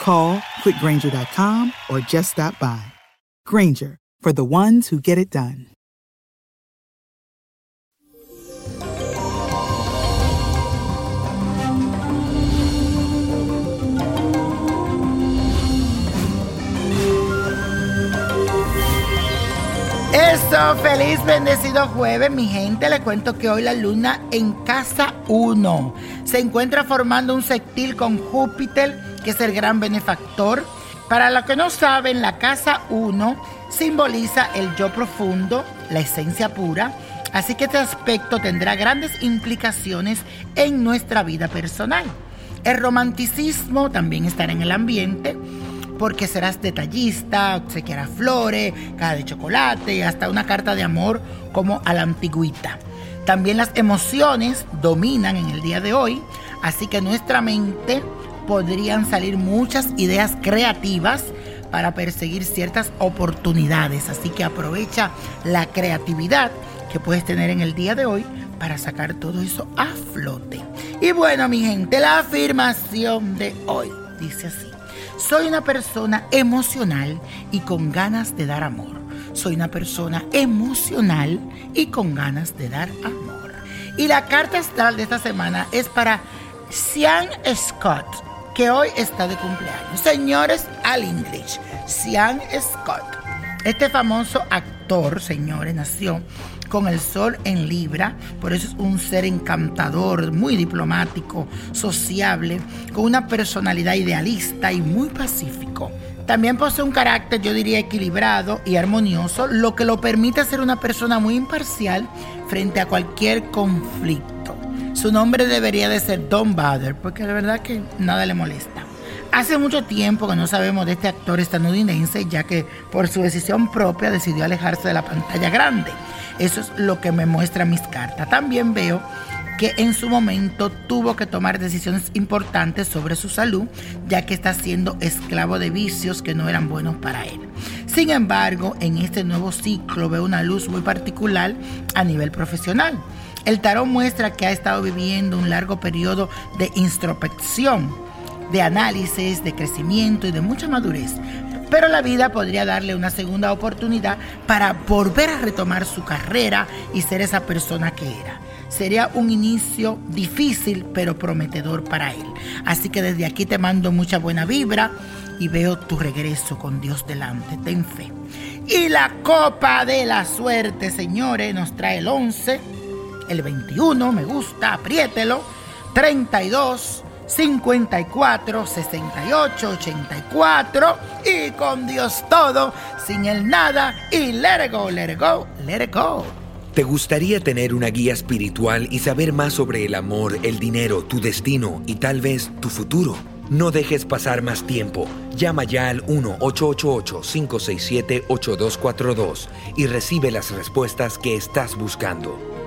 Call quickgranger.com or just stop by. Granger, for the ones who get it done. Eso, feliz bendecido jueves, mi gente. Le cuento que hoy la luna en casa 1 se encuentra formando un sextil con Júpiter, que es el gran benefactor. Para los que no saben, la casa 1 simboliza el yo profundo, la esencia pura. Así que este aspecto tendrá grandes implicaciones en nuestra vida personal. El romanticismo también estará en el ambiente porque serás detallista, obsequiarás flores, caja de chocolate hasta una carta de amor como a la antigüita. También las emociones dominan en el día de hoy, así que nuestra mente podrían salir muchas ideas creativas para perseguir ciertas oportunidades. Así que aprovecha la creatividad que puedes tener en el día de hoy para sacar todo eso a flote. Y bueno, mi gente, la afirmación de hoy dice así. Soy una persona emocional y con ganas de dar amor. Soy una persona emocional y con ganas de dar amor. Y la carta astral de esta semana es para Sean Scott, que hoy está de cumpleaños. Señores, al English, Sean Scott. Este famoso actor, señores, nació con el sol en Libra, por eso es un ser encantador, muy diplomático, sociable, con una personalidad idealista y muy pacífico. También posee un carácter, yo diría, equilibrado y armonioso, lo que lo permite ser una persona muy imparcial frente a cualquier conflicto. Su nombre debería de ser Don Bader, porque la verdad que nada le molesta. Hace mucho tiempo que no sabemos de este actor estadounidense, ya que por su decisión propia decidió alejarse de la pantalla grande. Eso es lo que me muestra mis cartas. También veo que en su momento tuvo que tomar decisiones importantes sobre su salud, ya que está siendo esclavo de vicios que no eran buenos para él. Sin embargo, en este nuevo ciclo veo una luz muy particular a nivel profesional. El tarot muestra que ha estado viviendo un largo periodo de introspección, de análisis, de crecimiento y de mucha madurez, pero la vida podría darle una segunda oportunidad para volver a retomar su carrera y ser esa persona que era. Sería un inicio difícil pero prometedor para él. Así que desde aquí te mando mucha buena vibra y veo tu regreso con Dios delante. Ten fe. Y la copa de la suerte, señores, nos trae el 11, el 21, me gusta, apriételo, 32, 54, 68, 84 y con Dios todo, sin el nada y let go, let go, let it go. ¿Te gustaría tener una guía espiritual y saber más sobre el amor, el dinero, tu destino y tal vez tu futuro? No dejes pasar más tiempo. Llama ya al 1-888-567-8242 y recibe las respuestas que estás buscando.